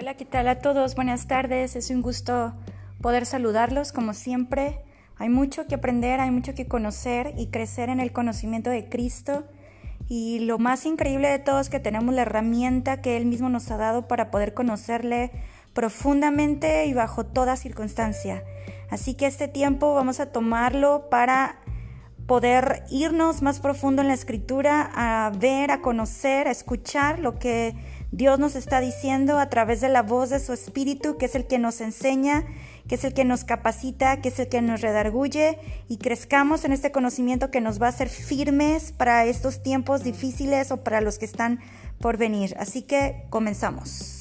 Hola, ¿qué tal a todos? Buenas tardes. Es un gusto poder saludarlos como siempre. Hay mucho que aprender, hay mucho que conocer y crecer en el conocimiento de Cristo. Y lo más increíble de todo es que tenemos la herramienta que Él mismo nos ha dado para poder conocerle profundamente y bajo toda circunstancia. Así que este tiempo vamos a tomarlo para poder irnos más profundo en la escritura, a ver, a conocer, a escuchar lo que Dios nos está diciendo a través de la voz de su Espíritu, que es el que nos enseña, que es el que nos capacita, que es el que nos redarguye y crezcamos en este conocimiento que nos va a hacer firmes para estos tiempos difíciles o para los que están por venir. Así que comenzamos.